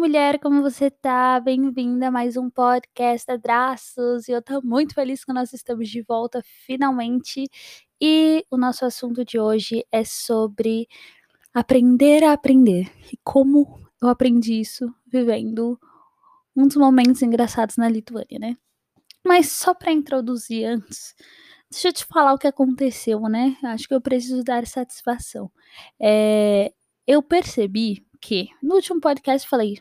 Mulher, como você tá? Bem-vinda a mais um podcast Abraços. E eu tô muito feliz que nós estamos de volta finalmente. E o nosso assunto de hoje é sobre aprender a aprender. E como eu aprendi isso vivendo um dos momentos engraçados na Lituânia, né? Mas só para introduzir antes, deixa eu te falar o que aconteceu, né? Acho que eu preciso dar satisfação. É, eu percebi que no último podcast falei,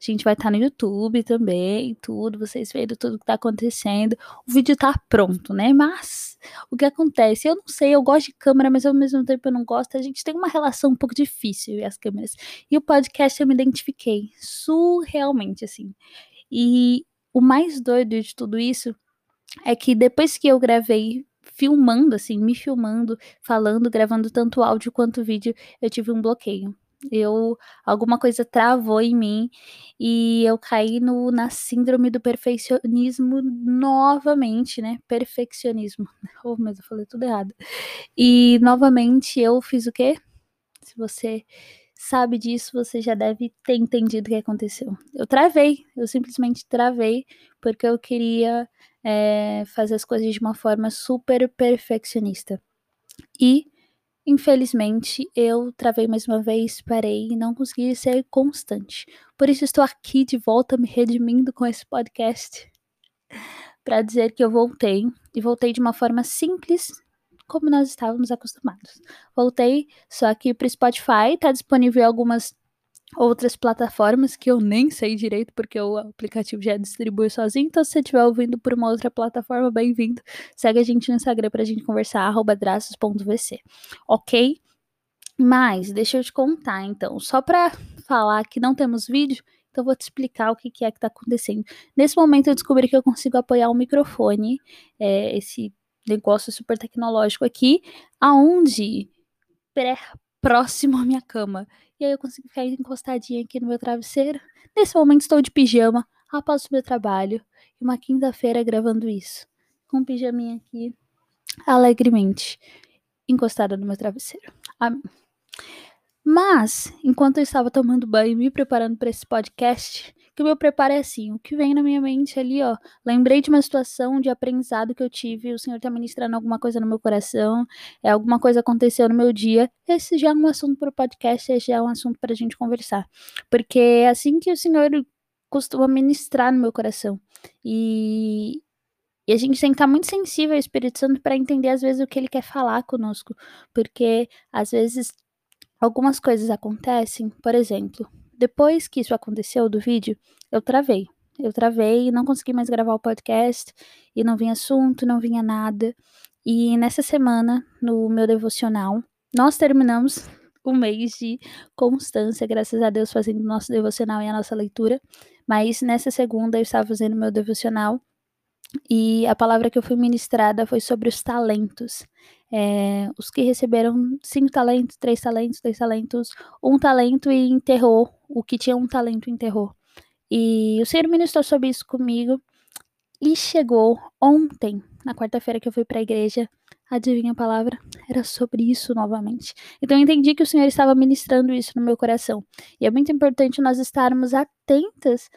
a gente vai estar tá no YouTube também, tudo, vocês vendo tudo que tá acontecendo. O vídeo tá pronto, né? Mas o que acontece? Eu não sei, eu gosto de câmera, mas ao mesmo tempo eu não gosto. A gente tem uma relação um pouco difícil e as câmeras. E o podcast eu me identifiquei surrealmente assim. E o mais doido de tudo isso é que depois que eu gravei filmando assim, me filmando, falando, gravando tanto áudio quanto vídeo, eu tive um bloqueio eu alguma coisa travou em mim e eu caí no, na síndrome do perfeccionismo novamente, né? Perfeccionismo. Oh, mas eu falei tudo errado. E novamente eu fiz o quê? Se você sabe disso, você já deve ter entendido o que aconteceu. Eu travei, eu simplesmente travei porque eu queria é, fazer as coisas de uma forma super perfeccionista. E Infelizmente, eu travei mais uma vez, parei e não consegui ser constante. Por isso estou aqui de volta me redimindo com esse podcast para dizer que eu voltei e voltei de uma forma simples, como nós estávamos acostumados. Voltei só que para o Spotify, está disponível algumas outras plataformas que eu nem sei direito, porque o aplicativo já distribui sozinho. Então, se você estiver ouvindo por uma outra plataforma, bem-vindo. Segue a gente no Instagram pra gente conversar, arroba draços.vc. Ok? Mas, deixa eu te contar, então. Só pra falar que não temos vídeo, então vou te explicar o que, que é que tá acontecendo. Nesse momento, eu descobri que eu consigo apoiar o microfone, é, esse negócio super tecnológico aqui, aonde próximo à minha cama. E aí eu consigo ficar encostadinha aqui no meu travesseiro. Nesse momento estou de pijama, após o meu trabalho. E uma quinta-feira gravando isso. Com um pijaminha aqui, alegremente, encostada no meu travesseiro. Amém. Mas, enquanto eu estava tomando banho e me preparando para esse podcast, que o meu preparo é assim, o que vem na minha mente ali, ó. Lembrei de uma situação de aprendizado que eu tive, o Senhor tá ministrando alguma coisa no meu coração, é alguma coisa aconteceu no meu dia. Esse já é um assunto para o podcast, esse já é um assunto para a gente conversar. Porque é assim que o Senhor costuma ministrar no meu coração. E, e a gente tem que estar muito sensível ao Espírito Santo para entender, às vezes, o que ele quer falar conosco. Porque, às vezes, algumas coisas acontecem, por exemplo, depois que isso aconteceu do vídeo, eu travei. Eu travei não consegui mais gravar o podcast, e não vinha assunto, não vinha nada. E nessa semana, no meu devocional, nós terminamos um mês de constância, graças a Deus, fazendo o nosso devocional e a nossa leitura. Mas nessa segunda eu estava fazendo meu devocional e a palavra que eu fui ministrada foi sobre os talentos. É, os que receberam cinco talentos, três talentos, dois talentos, um talento e enterrou. O que tinha um talento enterrou. E o Senhor ministrou sobre isso comigo. E chegou ontem, na quarta-feira que eu fui para a igreja, adivinha a palavra? Era sobre isso novamente. Então eu entendi que o Senhor estava ministrando isso no meu coração. E é muito importante nós estarmos atentas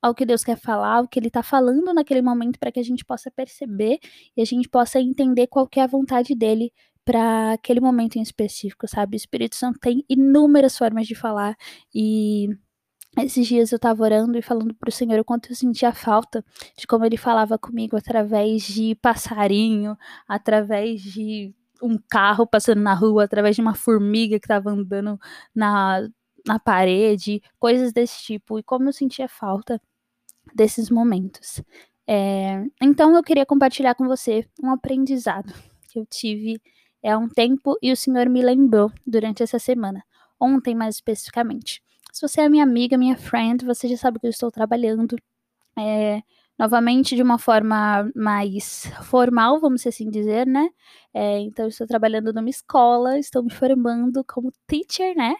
ao que Deus quer falar, o que Ele está falando naquele momento, para que a gente possa perceber e a gente possa entender qual é a vontade dele para aquele momento em específico, sabe? O Espírito Santo tem inúmeras formas de falar e esses dias eu estava orando e falando para o Senhor o quanto eu sentia falta de como Ele falava comigo através de passarinho, através de um carro passando na rua, através de uma formiga que estava andando na, na parede, coisas desse tipo, e como eu sentia falta desses momentos. É, então eu queria compartilhar com você um aprendizado que eu tive há um tempo e o Senhor me lembrou durante essa semana, ontem mais especificamente. Se você é minha amiga, minha friend, você já sabe que eu estou trabalhando é, novamente de uma forma mais formal, vamos assim dizer, né? É, então, estou trabalhando numa escola, estou me formando como teacher, né?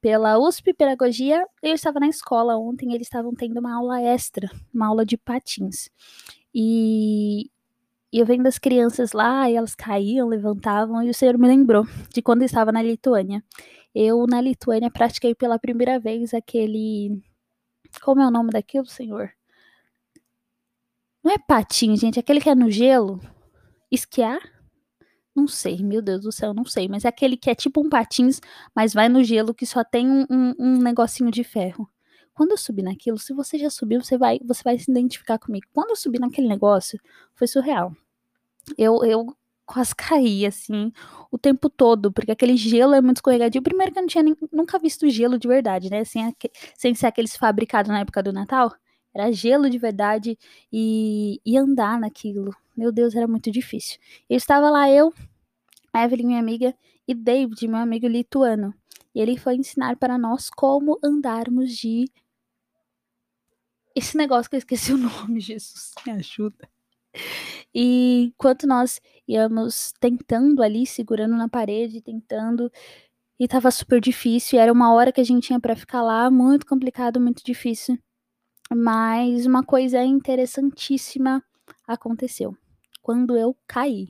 Pela USP Pedagogia. Eu estava na escola ontem, eles estavam tendo uma aula extra, uma aula de patins. E, eu vendo as crianças lá, e elas caíam, levantavam, e o senhor me lembrou de quando eu estava na Lituânia. Eu, na Lituânia, pratiquei pela primeira vez aquele. Como é o nome daquilo, senhor? Não é patins, gente, é aquele que é no gelo. Esquiar? Não sei, meu Deus do céu, não sei. Mas é aquele que é tipo um patins, mas vai no gelo que só tem um, um, um negocinho de ferro. Quando eu subi naquilo, se você já subiu, você vai, você vai se identificar comigo. Quando eu subi naquele negócio, foi surreal. Eu, eu quase caí, assim, o tempo todo, porque aquele gelo é muito escorregadio. Primeiro que eu não tinha nem, nunca visto gelo de verdade, né? Sem, sem ser aqueles fabricados na época do Natal. Era gelo de verdade e, e andar naquilo. Meu Deus, era muito difícil. Estava lá, eu, Evelyn, minha amiga, e David, meu amigo lituano. E ele foi ensinar para nós como andarmos de. Esse negócio que eu esqueci o nome, Jesus, me ajuda. E enquanto nós íamos tentando ali, segurando na parede, tentando, e tava super difícil, e era uma hora que a gente tinha para ficar lá, muito complicado, muito difícil. Mas uma coisa interessantíssima aconteceu quando eu caí.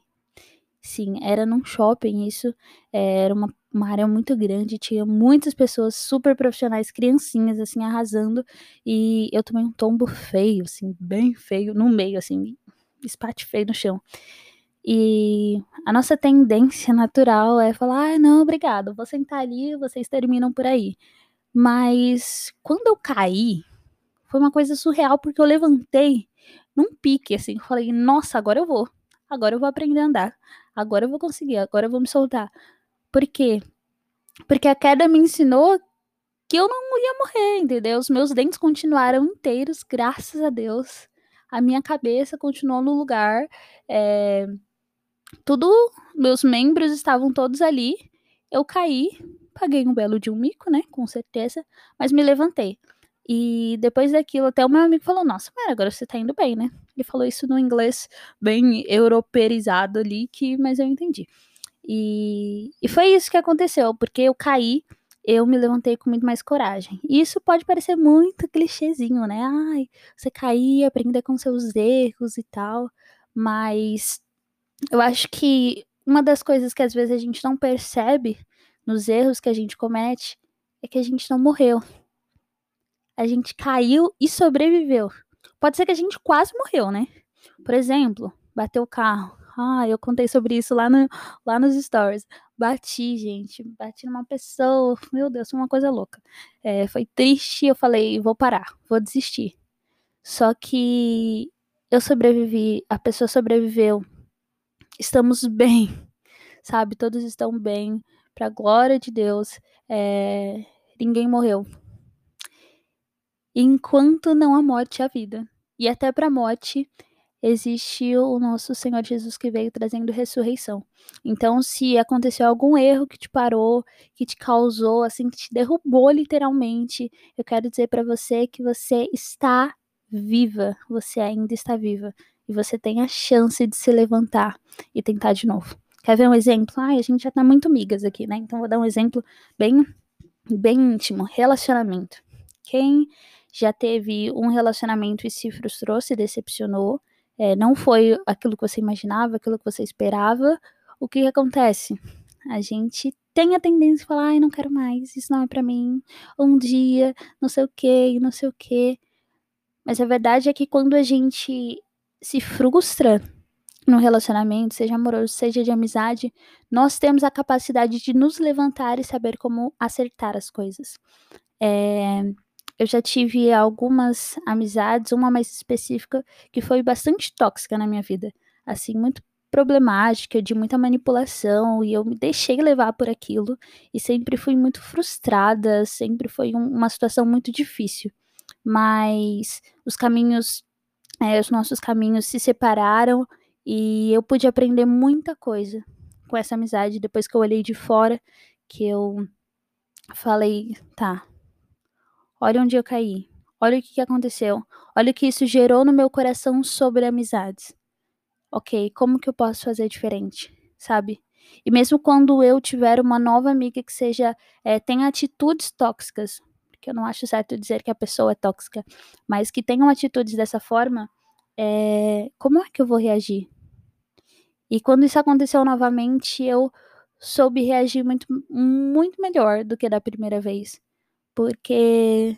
Sim, era num shopping, isso eh, era uma, uma área muito grande, tinha muitas pessoas super profissionais, criancinhas, assim, arrasando, e eu tomei um tombo feio, assim, bem feio, no meio, assim, espatifei no chão. E a nossa tendência natural é falar: ah, não, obrigado, vou sentar ali, vocês terminam por aí. Mas quando eu caí, foi uma coisa surreal, porque eu levantei num pique, assim. Falei, nossa, agora eu vou. Agora eu vou aprender a andar. Agora eu vou conseguir. Agora eu vou me soltar. Por quê? Porque a queda me ensinou que eu não ia morrer, entendeu? Os meus dentes continuaram inteiros, graças a Deus. A minha cabeça continuou no lugar. É... Tudo, meus membros estavam todos ali. Eu caí, paguei um belo de um mico, né? Com certeza. Mas me levantei. E depois daquilo, até o meu amigo falou: Nossa, mas agora você tá indo bem, né? Ele falou isso no inglês bem europeizado ali, que, mas eu entendi. E, e foi isso que aconteceu, porque eu caí, eu me levantei com muito mais coragem. E isso pode parecer muito clichêzinho, né? Ai, você cair, aprender com seus erros e tal. Mas eu acho que uma das coisas que às vezes a gente não percebe nos erros que a gente comete é que a gente não morreu a gente caiu e sobreviveu. Pode ser que a gente quase morreu, né? Por exemplo, bateu o carro. Ah, eu contei sobre isso lá, no, lá nos stories. Bati, gente. Bati numa pessoa. Meu Deus, foi uma coisa louca. É, foi triste. Eu falei, vou parar, vou desistir. Só que eu sobrevivi, a pessoa sobreviveu. Estamos bem, sabe? Todos estão bem. Pra glória de Deus. É, ninguém morreu enquanto não há morte há vida. E até para a morte existe o nosso Senhor Jesus que veio trazendo ressurreição. Então, se aconteceu algum erro que te parou, que te causou, assim, que te derrubou literalmente, eu quero dizer para você que você está viva, você ainda está viva e você tem a chance de se levantar e tentar de novo. Quer ver um exemplo? Ai, a gente já tá muito migas aqui, né? Então vou dar um exemplo bem bem íntimo, relacionamento. Quem já teve um relacionamento e se frustrou, se decepcionou, é, não foi aquilo que você imaginava, aquilo que você esperava, o que, acontece? A gente tem a tendência de falar, ai, não quero mais, isso não é para mim, um dia, não sei o que, não sei o que. Mas a verdade é que quando a gente se frustra no relacionamento, seja amoroso, seja de amizade, nós temos a capacidade de nos levantar e saber como acertar as coisas. É, eu já tive algumas amizades, uma mais específica, que foi bastante tóxica na minha vida. Assim, muito problemática, de muita manipulação, e eu me deixei levar por aquilo, e sempre fui muito frustrada, sempre foi um, uma situação muito difícil. Mas os caminhos, é, os nossos caminhos se separaram, e eu pude aprender muita coisa com essa amizade, depois que eu olhei de fora, que eu falei, tá, Olha onde eu caí. Olha o que aconteceu. Olha o que isso gerou no meu coração sobre amizades. Ok, como que eu posso fazer diferente? Sabe? E mesmo quando eu tiver uma nova amiga que seja é, tenha atitudes tóxicas, porque eu não acho certo dizer que a pessoa é tóxica, mas que tenham atitudes dessa forma, é, como é que eu vou reagir? E quando isso aconteceu novamente, eu soube reagir muito, muito melhor do que da primeira vez. Porque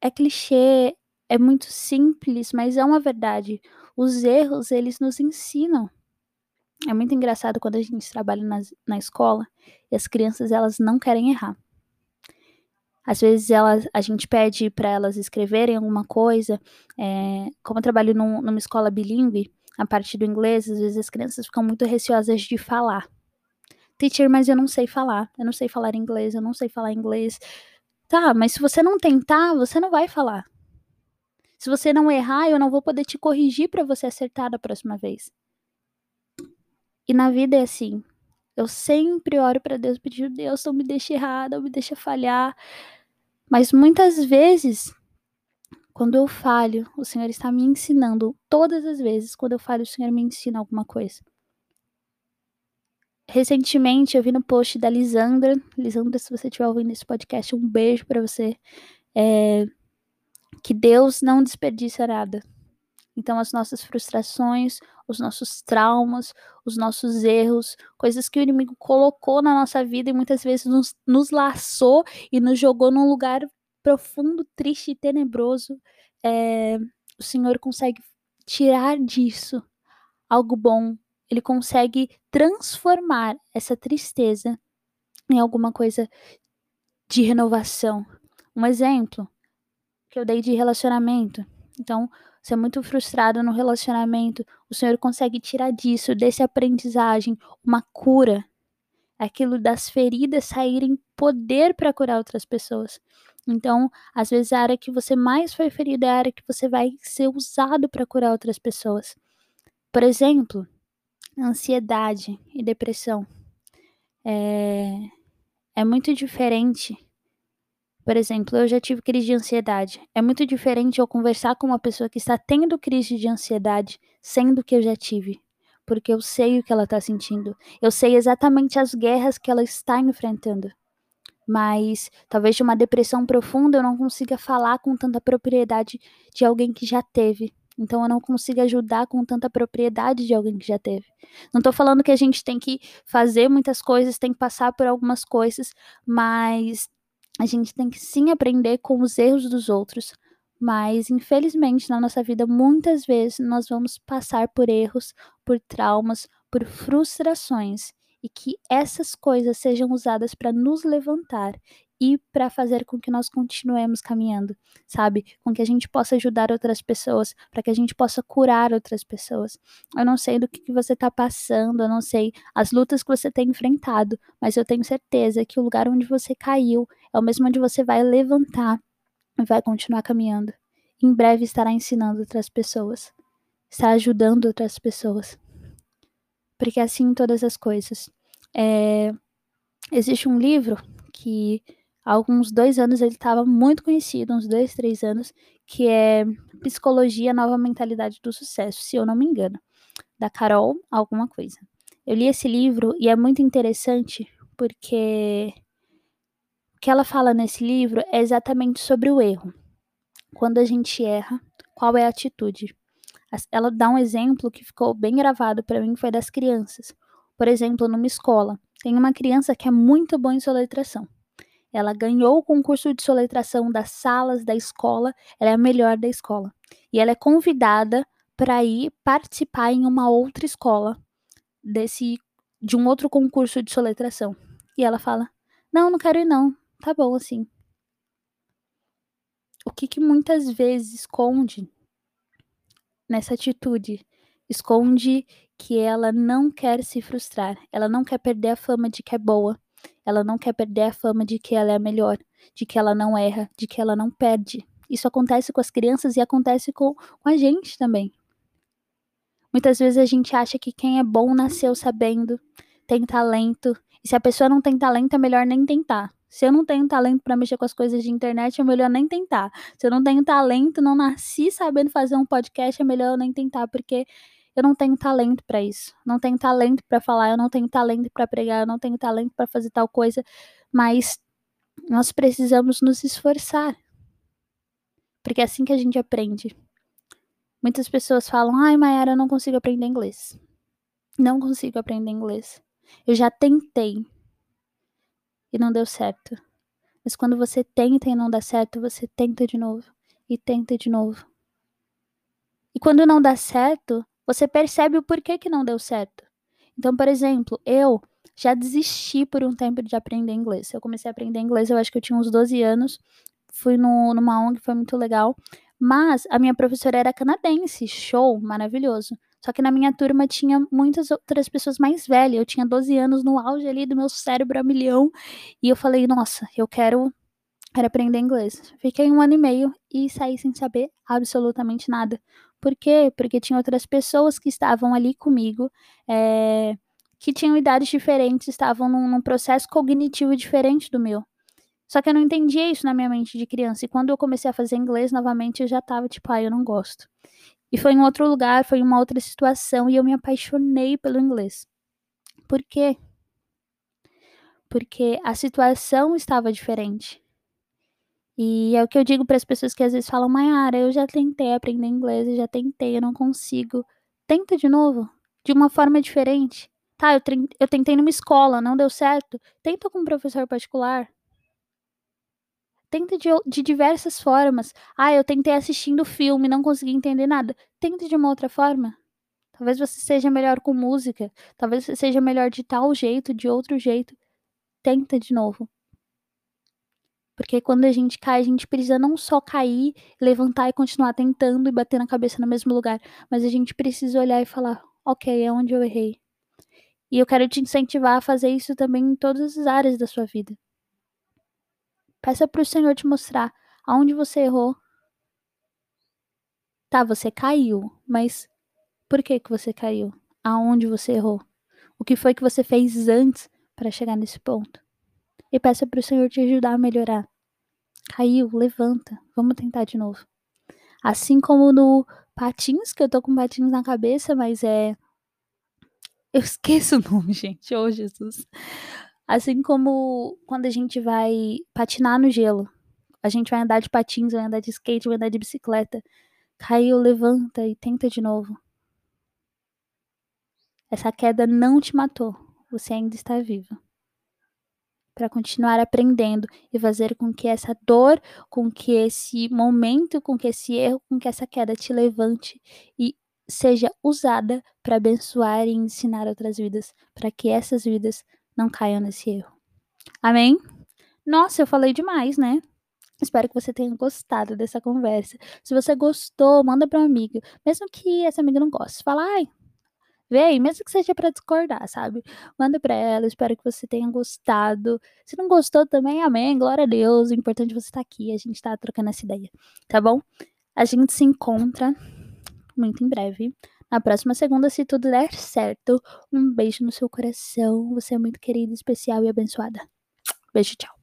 é clichê, é muito simples, mas é uma verdade. Os erros, eles nos ensinam. É muito engraçado quando a gente trabalha na, na escola e as crianças, elas não querem errar. Às vezes elas, a gente pede para elas escreverem alguma coisa. É, como eu trabalho num, numa escola bilíngue, a parte do inglês, às vezes as crianças ficam muito receosas de falar. Teacher, mas eu não sei falar. Eu não sei falar inglês, eu não sei falar inglês. Tá, mas se você não tentar, você não vai falar. Se você não errar, eu não vou poder te corrigir para você acertar da próxima vez. E na vida é assim. Eu sempre oro para Deus, pedindo, Deus, não me deixe errar, não me deixe falhar. Mas muitas vezes, quando eu falho, o Senhor está me ensinando. Todas as vezes, quando eu falho, o Senhor me ensina alguma coisa. Recentemente, eu vi no post da Lisandra. Lisandra, se você estiver ouvindo esse podcast, um beijo para você. É, que Deus não desperdiça nada. Então, as nossas frustrações, os nossos traumas, os nossos erros, coisas que o inimigo colocou na nossa vida e muitas vezes nos, nos laçou e nos jogou num lugar profundo, triste e tenebroso, é, o Senhor consegue tirar disso algo bom. Ele consegue transformar essa tristeza em alguma coisa de renovação. Um exemplo que eu dei de relacionamento. Então, você é muito frustrado no relacionamento, o Senhor consegue tirar disso, desse aprendizagem, uma cura. Aquilo das feridas saírem poder para curar outras pessoas. Então, às vezes a área que você mais foi ferido é a área que você vai ser usado para curar outras pessoas. Por exemplo, ansiedade e depressão. É, é muito diferente por exemplo, eu já tive crise de ansiedade. É muito diferente eu conversar com uma pessoa que está tendo crise de ansiedade, sendo que eu já tive. Porque eu sei o que ela está sentindo. Eu sei exatamente as guerras que ela está enfrentando. Mas talvez de uma depressão profunda eu não consiga falar com tanta propriedade de alguém que já teve. Então eu não consigo ajudar com tanta propriedade de alguém que já teve. Não estou falando que a gente tem que fazer muitas coisas, tem que passar por algumas coisas, mas a gente tem que sim aprender com os erros dos outros, mas infelizmente na nossa vida muitas vezes nós vamos passar por erros, por traumas, por frustrações e que essas coisas sejam usadas para nos levantar e para fazer com que nós continuemos caminhando, sabe? Com que a gente possa ajudar outras pessoas, para que a gente possa curar outras pessoas. Eu não sei do que, que você está passando, eu não sei as lutas que você tem enfrentado, mas eu tenho certeza que o lugar onde você caiu é o mesmo onde você vai levantar e vai continuar caminhando. Em breve estará ensinando outras pessoas, está ajudando outras pessoas. Porque é assim em todas as coisas. É... Existe um livro que há alguns dois anos ele estava muito conhecido, uns dois, três anos, que é Psicologia Nova Mentalidade do Sucesso, se eu não me engano, da Carol alguma coisa. Eu li esse livro e é muito interessante porque o que ela fala nesse livro é exatamente sobre o erro. Quando a gente erra, qual é a atitude? Ela dá um exemplo que ficou bem gravado para mim, foi das crianças. Por exemplo, numa escola, tem uma criança que é muito boa em soletração. Ela ganhou o concurso de soletração das salas da escola, ela é a melhor da escola. E ela é convidada para ir participar em uma outra escola desse de um outro concurso de soletração. E ela fala: "Não, não quero ir não. Tá bom assim". O que que muitas vezes esconde nessa atitude? Esconde que ela não quer se frustrar, ela não quer perder a fama de que é boa, ela não quer perder a fama de que ela é a melhor, de que ela não erra, de que ela não perde. Isso acontece com as crianças e acontece com, com a gente também. Muitas vezes a gente acha que quem é bom nasceu sabendo, tem talento. E se a pessoa não tem talento, é melhor nem tentar. Se eu não tenho talento para mexer com as coisas de internet, é melhor nem tentar. Se eu não tenho talento, não nasci sabendo fazer um podcast, é melhor eu nem tentar, porque eu não tenho talento para isso. Não tenho talento para falar, eu não tenho talento para pregar, eu não tenho talento para fazer tal coisa, mas nós precisamos nos esforçar. Porque é assim que a gente aprende. Muitas pessoas falam: "Ai, Mayara, eu não consigo aprender inglês". Não consigo aprender inglês. Eu já tentei. e não deu certo. Mas quando você tenta e não dá certo, você tenta de novo e tenta de novo. E quando não dá certo, você percebe o porquê que não deu certo. Então, por exemplo, eu já desisti por um tempo de aprender inglês. Eu comecei a aprender inglês, eu acho que eu tinha uns 12 anos. Fui no, numa ONG, foi muito legal. Mas a minha professora era canadense, show, maravilhoso. Só que na minha turma tinha muitas outras pessoas mais velhas. Eu tinha 12 anos no auge ali do meu cérebro a milhão. E eu falei, nossa, eu quero, quero aprender inglês. Fiquei um ano e meio e saí sem saber absolutamente nada. Por quê? Porque tinha outras pessoas que estavam ali comigo, é, que tinham idades diferentes, estavam num, num processo cognitivo diferente do meu. Só que eu não entendia isso na minha mente de criança. E quando eu comecei a fazer inglês novamente, eu já tava tipo, ah, eu não gosto. E foi em outro lugar, foi em uma outra situação, e eu me apaixonei pelo inglês. Por quê? Porque a situação estava diferente. E é o que eu digo para as pessoas que às vezes falam, Mayara, eu já tentei aprender inglês, eu já tentei, eu não consigo. Tenta de novo, de uma forma diferente. Tá, eu, eu tentei numa escola, não deu certo. Tenta com um professor particular. Tenta de, de diversas formas. Ah, eu tentei assistindo filme, não consegui entender nada. Tenta de uma outra forma. Talvez você seja melhor com música. Talvez você seja melhor de tal jeito, de outro jeito. Tenta de novo. Porque quando a gente cai, a gente precisa não só cair, levantar e continuar tentando e bater na cabeça no mesmo lugar, mas a gente precisa olhar e falar: ok, é onde eu errei. E eu quero te incentivar a fazer isso também em todas as áreas da sua vida. Peça para o Senhor te mostrar aonde você errou. Tá, você caiu, mas por que que você caiu? Aonde você errou? O que foi que você fez antes para chegar nesse ponto? E peça para o Senhor te ajudar a melhorar. Caiu, levanta, vamos tentar de novo. Assim como no patins, que eu tô com patins na cabeça, mas é. Eu esqueço o nome, gente. Ô, oh, Jesus. Assim como quando a gente vai patinar no gelo. A gente vai andar de patins, vai andar de skate, vai andar de bicicleta. Caiu, levanta e tenta de novo. Essa queda não te matou. Você ainda está vivo. Para continuar aprendendo e fazer com que essa dor, com que esse momento, com que esse erro, com que essa queda te levante e seja usada para abençoar e ensinar outras vidas, para que essas vidas não caiam nesse erro. Amém? Nossa, eu falei demais, né? Espero que você tenha gostado dessa conversa. Se você gostou, manda para um amigo, mesmo que essa amiga não goste. Fala, ai, vem, mesmo que seja para discordar, sabe? Manda para ela, espero que você tenha gostado. Se não gostou também, amém, glória a Deus. O importante é você estar tá aqui, a gente tá trocando essa ideia, tá bom? A gente se encontra muito em breve na próxima segunda, se tudo der certo. Um beijo no seu coração. Você é muito querida, especial e abençoada. Beijo, tchau.